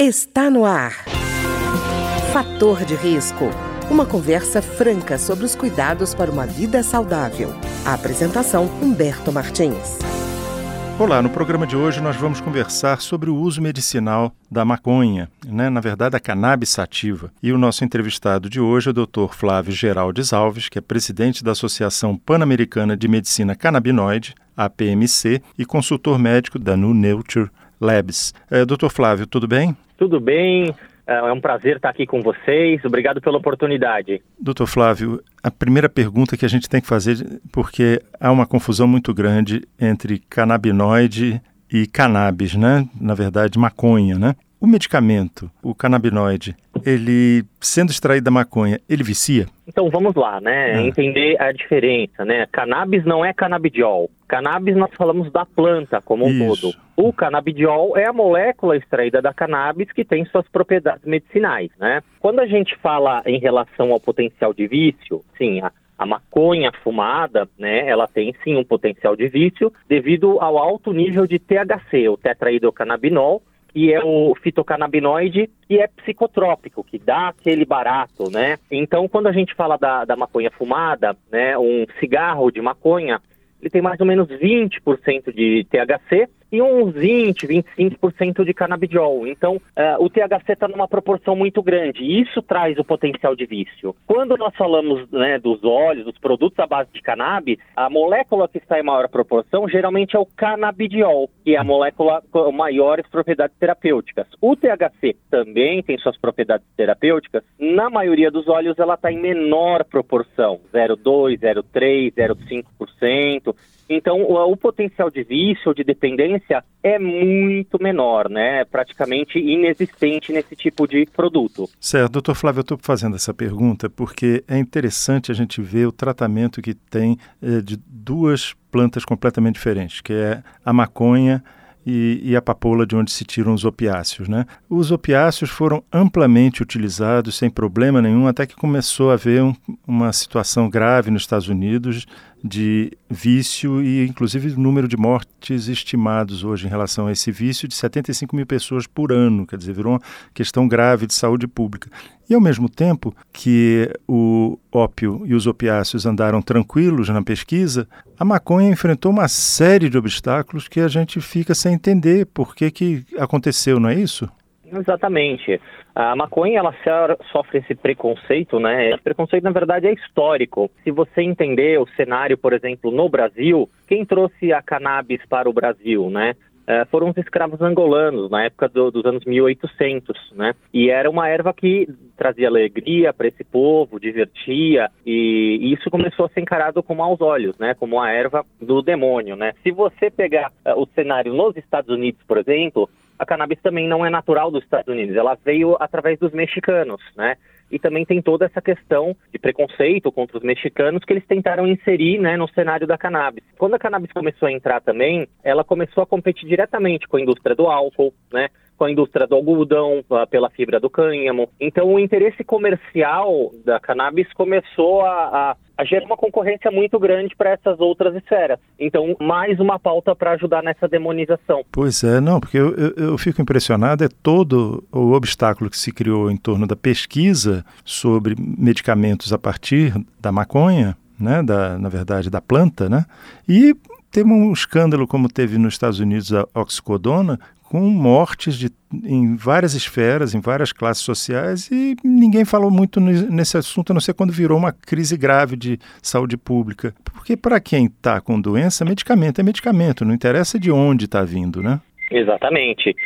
Está no ar. Fator de risco. Uma conversa franca sobre os cuidados para uma vida saudável. A apresentação Humberto Martins. Olá, no programa de hoje nós vamos conversar sobre o uso medicinal da maconha, né? na verdade a cannabis sativa. E o nosso entrevistado de hoje é o Dr. Flávio Geraldes Alves, que é presidente da Associação Pan-Americana de Medicina Canabinoide, APMC, e consultor médico da New Nature Labs. É, Dr. Flávio, tudo bem? Tudo bem, é, é um prazer estar aqui com vocês. Obrigado pela oportunidade. Doutor Flávio, a primeira pergunta que a gente tem que fazer, porque há uma confusão muito grande entre canabinoide e cannabis, né? Na verdade, maconha, né? O medicamento, o canabinoide, ele sendo extraído da maconha, ele vicia? Então vamos lá, né? Ah. Entender a diferença, né? Cannabis não é canabidiol. Cannabis nós falamos da planta como um todo. O canabidiol é a molécula extraída da cannabis que tem suas propriedades medicinais, né? Quando a gente fala em relação ao potencial de vício, sim, a, a maconha fumada, né, ela tem sim um potencial de vício devido ao alto nível de THC, o tetraidrocannabinol, que é o fitocannabinoide, que é psicotrópico, que dá aquele barato, né? Então, quando a gente fala da, da maconha fumada, né, um cigarro de maconha, ele tem mais ou menos 20% de THC e uns 20, 25% de canabidiol. Então, uh, o THC está numa proporção muito grande e isso traz o potencial de vício. Quando nós falamos né, dos óleos, dos produtos à base de cannabis, a molécula que está em maior proporção geralmente é o canabidiol, que é a molécula com maiores propriedades terapêuticas. O THC também tem suas propriedades terapêuticas. Na maioria dos óleos, ela está em menor proporção, 0,2, 0,3, 0,5%. Então, o, o, potencial de vício ou de dependência é muito menor, né? É praticamente inexistente nesse tipo de produto. Certo, doutor Flávio, eu estou fazendo essa pergunta porque é interessante a gente ver o tratamento que tem eh, de duas plantas completamente diferentes, que é a maconha e, e, a papoula de onde se tiram os opiáceos. Né? Os opiáceos foram amplamente utilizados sem problema nenhum, até que começou a haver um, uma situação grave nos Estados Unidos de vício e, inclusive, o número de mortes estimados hoje em relação a esse vício de 75 mil pessoas por ano. Quer dizer, virou uma questão grave de saúde pública. E, ao mesmo tempo que o ópio e os opiáceos andaram tranquilos na pesquisa, a maconha enfrentou uma série de obstáculos que a gente fica sem entender por que, que aconteceu, não é isso? Exatamente. A maconha ela sofre esse preconceito, né? Esse preconceito na verdade é histórico. Se você entender o cenário, por exemplo, no Brasil, quem trouxe a cannabis para o Brasil, né? É, foram os escravos angolanos na época do, dos anos 1800, né? E era uma erva que trazia alegria para esse povo, divertia e, e, isso começou a ser encarado com maus olhos, né? Como a erva do demônio, né? Se você pegar uh, o cenário nos Estados Unidos, por exemplo, a cannabis também não é natural dos Estados Unidos, ela veio através dos mexicanos, né? E também tem toda essa questão de preconceito contra os mexicanos que eles tentaram inserir né, no cenário da cannabis. Quando a cannabis começou a entrar também, ela começou a competir diretamente com a indústria do álcool, né? com a indústria do algodão, ah, pela fibra do cânhamo. Então, o interesse comercial da cannabis começou a, a, a gerar uma concorrência muito grande para essas outras esferas. Então, mais uma pauta para ajudar nessa demonização. Pois é, não, porque eu, eu, eu fico impressionado, é todo o obstáculo que se criou em torno da pesquisa sobre medicamentos a partir da maconha, né, da, na verdade, da planta, né, e temos um escândalo como teve nos Estados Unidos a oxicodona, com mortes de, em várias esferas, em várias classes sociais, e ninguém falou muito nesse assunto, a não ser quando virou uma crise grave de saúde pública. Porque para quem está com doença, medicamento é medicamento, não interessa de onde está vindo, né? Exatamente.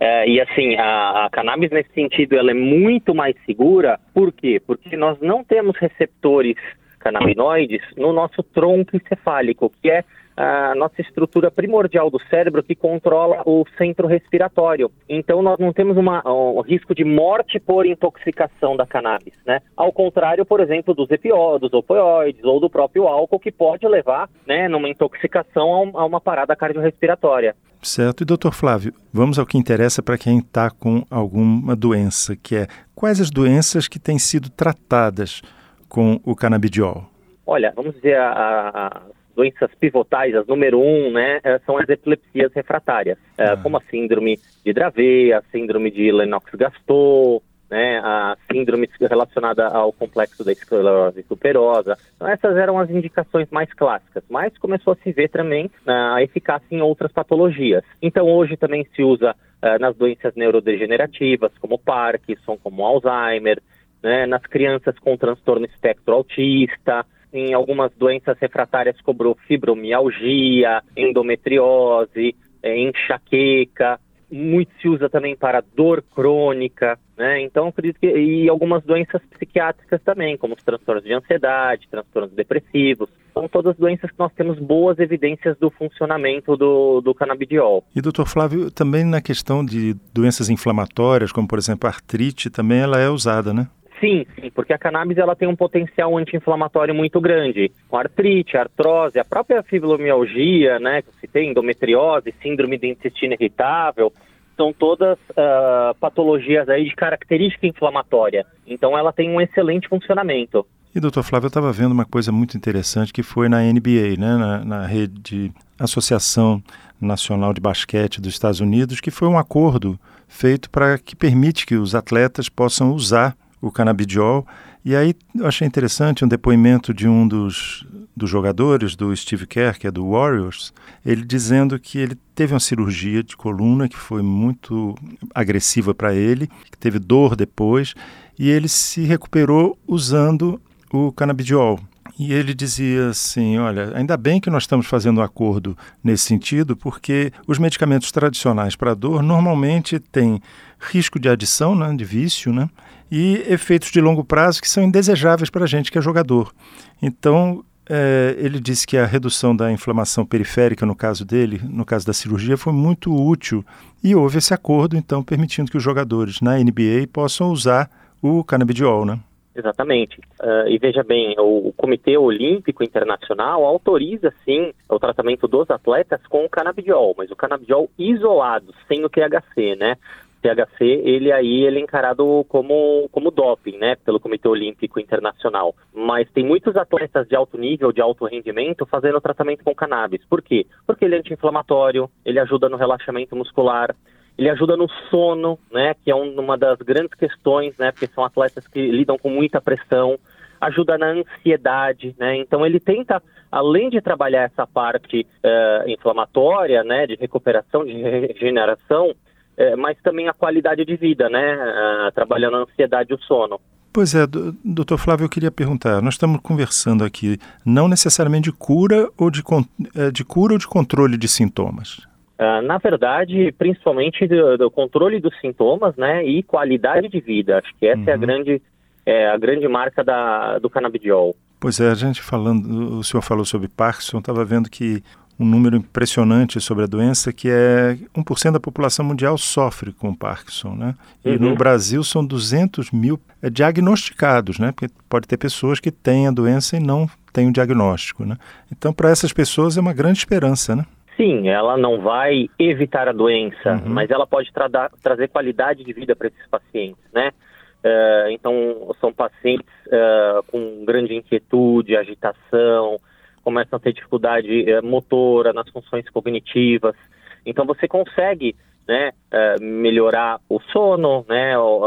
É, e assim, a, a, cannabis nesse sentido ela é muito mais segura, por quê? Porque nós não temos receptores canabinoides no nosso tronco encefálico, que é a nossa estrutura primordial do cérebro que controla o centro respiratório. Então nós não temos uma, um risco de morte por intoxicação da cannabis, né? Ao contrário, por exemplo, dos EPO, dos opioides ou do próprio álcool que pode levar, né, numa intoxicação a uma parada cardiorrespiratória. Certo. E doutor Flávio, vamos ao que interessa para quem está com alguma doença, que é quais as doenças que têm sido tratadas com o canabidiol? Olha, vamos dizer, a, a doenças pivotais, as número um, né, eh, são as epilepsias refratárias, ah. como a síndrome de Dravet, a síndrome de Lennox-Gastaut, né, a síndrome relacionada ao complexo da esclerose tuberosa. Então, essas eram as indicações mais clássicas, mas começou a se ver também a eficácia em outras patologias. Então, hoje também se usa uh, nas doenças neurodegenerativas, como Parkinson, como Alzheimer, né, nas crianças com transtorno espectro autista, em algumas doenças refratárias como fibromialgia, endometriose, eh, enxaqueca, muito se usa também para dor crônica, né? Então, acredito que e algumas doenças psiquiátricas também, como os transtornos de ansiedade, transtornos depressivos, são todas doenças que nós temos boas evidências do funcionamento do, do canabidiol. E doutor Flávio, também na questão de doenças inflamatórias, como por exemplo a artrite, também ela é usada, né? Sim, sim, porque a cannabis ela tem um potencial anti-inflamatório muito grande. Com artrite, artrose, a própria fibromialgia, né, que você tem endometriose, síndrome do intestino irritável, são todas uh, patologias aí de característica inflamatória. Então ela tem um excelente funcionamento. E doutor Flávio, eu estava vendo uma coisa muito interessante que foi na NBA, né, na, na rede Associação Nacional de Basquete dos Estados Unidos, que foi um acordo feito para que permite que os atletas possam usar o canabidiol. E aí eu achei interessante um depoimento de um dos, dos jogadores, do Steve Kerr, que é do Warriors, ele dizendo que ele teve uma cirurgia de coluna que foi muito agressiva para ele, que teve dor depois, e ele se recuperou usando o canabidiol. E ele dizia assim: olha, ainda bem que nós estamos fazendo um acordo nesse sentido, porque os medicamentos tradicionais para dor normalmente têm risco de adição, né, de vício, né, e efeitos de longo prazo que são indesejáveis para a gente que é jogador. Então, é, ele disse que a redução da inflamação periférica, no caso dele, no caso da cirurgia, foi muito útil e houve esse acordo, então, permitindo que os jogadores na NBA possam usar o canabidiol, né? Exatamente. Uh, e veja bem, o, o, Comitê Olímpico Internacional autoriza sim o tratamento dos atletas com o canabidiol, mas o canabidiol isolado, sem o THC, né? THC, ele aí ele é encarado como, como doping, né, pelo Comitê Olímpico Internacional. Mas tem muitos atletas de alto nível, de alto rendimento, fazendo tratamento com cannabis. Por quê? Porque ele é anti-inflamatório, ele ajuda no relaxamento muscular, ele ajuda no sono, né, que é uma das grandes questões, né, porque são atletas que lidam com muita pressão, ajuda na ansiedade, né, então ele tenta, além de trabalhar essa parte uh, inflamatória, né, de recuperação, de regeneração, uh, mas também a qualidade de vida, né, uh, trabalhando a ansiedade e o sono. Pois é, doutor Flávio, eu queria perguntar, nós estamos conversando aqui não necessariamente de cura ou de, de cura ou de controle de sintomas. Uh, na verdade, principalmente do, do, controle dos sintomas, né, e qualidade de vida. Acho que essa uhum. é a uhum. grande, é, a grande marca da, do canabidiol. Pois é, a gente falando, o senhor falou sobre Parkinson, estava vendo que um número impressionante sobre a doença, que é 1% da população mundial sofre com Parkinson, né? E uhum. no Brasil são 200 mil é, diagnosticados, né? Porque pode ter pessoas que têm a doença e não têm o diagnóstico, né? Então, para essas pessoas é uma grande esperança, né? Sim, ela não vai evitar a doença, uhum. mas ela pode tra trazer qualidade de vida para esses pacientes, né? Uh, então, são pacientes uh, com grande inquietude, agitação, começam a ter dificuldade uh, motora nas funções cognitivas. Então, você consegue né, melhorar o sono, né, ou,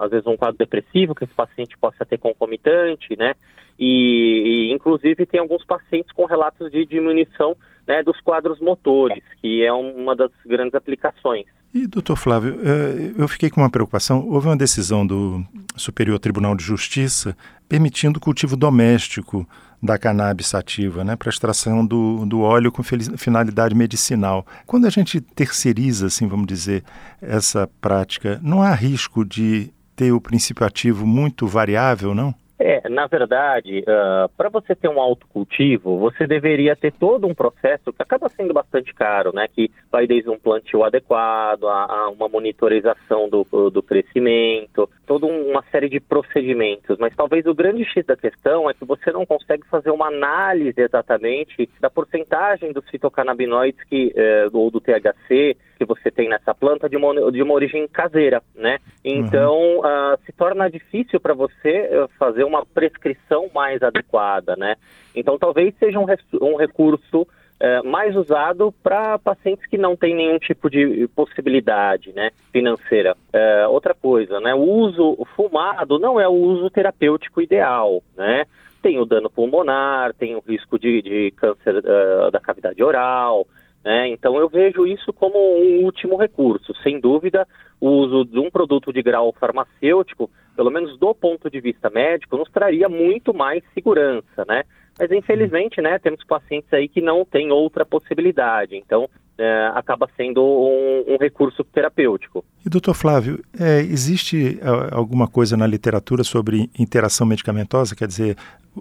às vezes um quadro depressivo que esse paciente possa ter concomitante, né? E, e inclusive, tem alguns pacientes com relatos de diminuição né, dos quadros motores, que é uma das grandes aplicações. E, doutor Flávio, eh, eu fiquei com uma preocupação. Houve uma decisão do Superior Tribunal de Justiça permitindo o cultivo doméstico da cannabis sativa, né, para extração do, do óleo com finalidade medicinal. Quando a gente terceiriza, assim, vamos dizer, essa prática, não há risco de ter o princípio ativo muito variável, não? É, na verdade, uh, ah, para você ter um autocultivo, você deveria ter todo um processo que acaba sendo bastante caro, né? Que vai desde um plantio adequado, a, a uma monitorização do, do crescimento, toda uma série de procedimentos. Mas talvez o grande X da questão é que você não consegue fazer uma análise exatamente da porcentagem dos fitocannabinoides que, eh, ou do THC que você tem nessa planta de uma, de uma origem caseira, né? Então, uhum. uh, se torna difícil para você eh, fazer uma prescrição mais adequada, né? Então, talvez seja um, um recurso é, mais usado para pacientes que não têm nenhum tipo de possibilidade né, financeira. É, outra coisa, né, o uso fumado não é o uso terapêutico ideal, né? Tem o dano pulmonar, tem o risco de, de câncer uh, da cavidade oral, né? Então eu vejo isso como um último recurso. Sem dúvida, o uso de um produto de grau farmacêutico, pelo menos do ponto de vista médico, nos traria muito mais segurança, né? Mas infelizmente, né, temos pacientes aí que não têm outra possibilidade. Então, é, acaba sendo um, um, recurso terapêutico. E doutor Flávio, é, existe é, alguma coisa na literatura sobre interação medicamentosa? Quer dizer,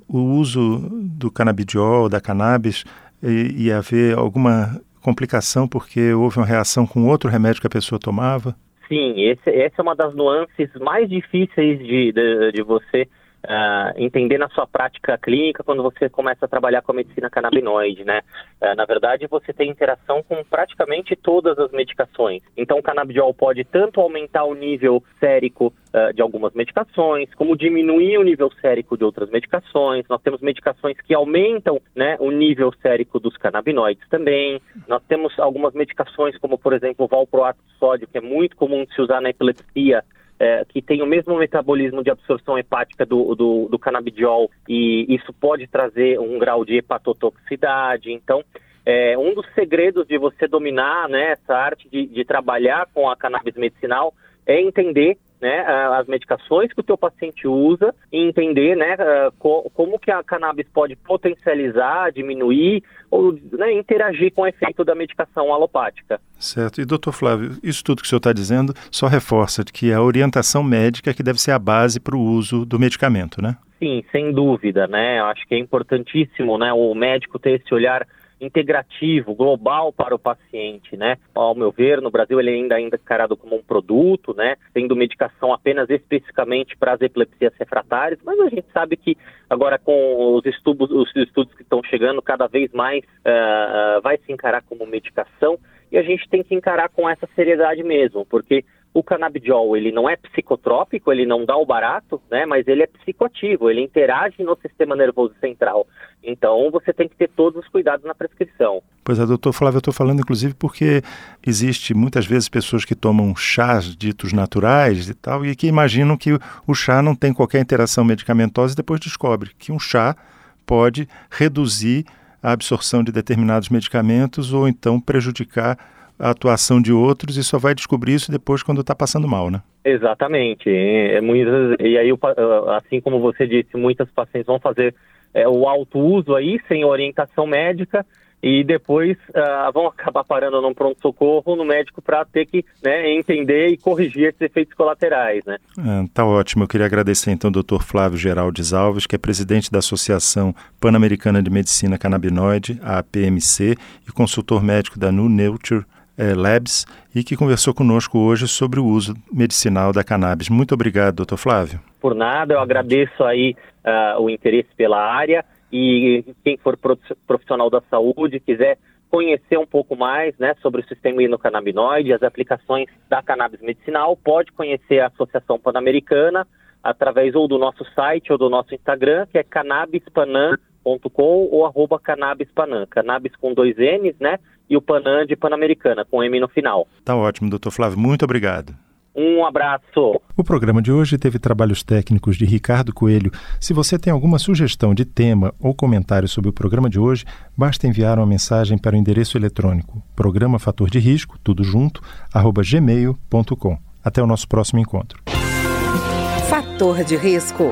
o uso do canabidiol, da cannabis, e, e haver alguma complicação porque houve uma reação com outro remédio que a pessoa tomava? Sim, esse, essa é uma das nuances mais difíceis de, de, de você Uh, entender na sua prática clínica quando você começa a trabalhar com a medicina canabinoide, né? Uh, na verdade, você tem interação com praticamente todas as medicações. Então, o canabidiol pode tanto aumentar o nível sérico uh, de algumas medicações, como diminuir o nível sérico de outras medicações. Nós temos medicações que aumentam né, o nível sérico dos canabinoides também. Nós temos algumas medicações, como, por exemplo, o valproato de sódio, que é muito comum de se usar na epilepsia, é, que tem o mesmo metabolismo de absorção hepática do, do, do canabidiol e isso pode trazer um grau de hepatotoxicidade. Então, é, um dos segredos de você dominar né, essa arte de, de trabalhar com a cannabis medicinal é entender né, as medicações que o teu paciente usa e entender né, como que a cannabis pode potencializar, diminuir ou né, interagir com o efeito da medicação alopática. Certo. E doutor Flávio, isso tudo que o senhor está dizendo só reforça que a orientação médica é que deve ser a base para o uso do medicamento, né? Sim, sem dúvida, né? Eu acho que é importantíssimo, né, o médico ter esse olhar integrativo, global para o paciente, né? Ao meu ver, no Brasil ele ainda é encarado como um produto, né? Tendo medicação apenas especificamente para as epilepsias refratárias, mas a gente sabe que agora com os estudos, os estudos que estão chegando, cada vez mais uh, vai se encarar como medicação e a gente tem que encarar com essa seriedade mesmo, porque o canabidiol, ele não é psicotrópico, ele não dá o barato, né, mas ele é psicoativo, ele interage no sistema nervoso central. Então, você tem que ter todos os cuidados na prescrição. Pois é, doutor Flávio, eu estou falando inclusive porque existe muitas vezes pessoas que tomam chás ditos naturais e tal, e que imaginam que o chá não tem qualquer interação medicamentosa e depois descobre que um chá pode reduzir a absorção de determinados medicamentos ou então prejudicar a atuação de outros e só vai descobrir isso depois quando está passando mal, né? Exatamente. É, muitas, e aí, assim como você disse, muitas pacientes vão fazer é, o alto uso aí, sem orientação médica, e depois uh, vão acabar parando num pronto-socorro no médico para ter que né, entender e corrigir esses efeitos colaterais. Né? É, tá ótimo. Eu queria agradecer então ao Dr. Flávio Geraldes Alves, que é presidente da Associação Pan-Americana de Medicina Canabinoide, a APMC, e consultor médico da Nu Nature é, Labs e que conversou conosco hoje sobre o uso medicinal da cannabis. Muito obrigado, doutor Flávio. Por nada, eu agradeço aí uh, o interesse pela área e quem for profissional da saúde quiser conhecer um pouco mais né, sobre o sistema endocannabinoide, as aplicações da cannabis medicinal, pode conhecer a Associação Pan-Americana através ou do nosso site ou do nosso Instagram, que é cannabispanam.com ou arroba cannabispanam. Cannabis com dois N's, né? E o Panam de Pan-Americana, com M no final. Tá ótimo, doutor Flávio. Muito obrigado. Um abraço. O programa de hoje teve trabalhos técnicos de Ricardo Coelho. Se você tem alguma sugestão de tema ou comentário sobre o programa de hoje, basta enviar uma mensagem para o endereço eletrônico programa fator de risco, tudo junto, arroba gmail.com. Até o nosso próximo encontro. Fator de risco,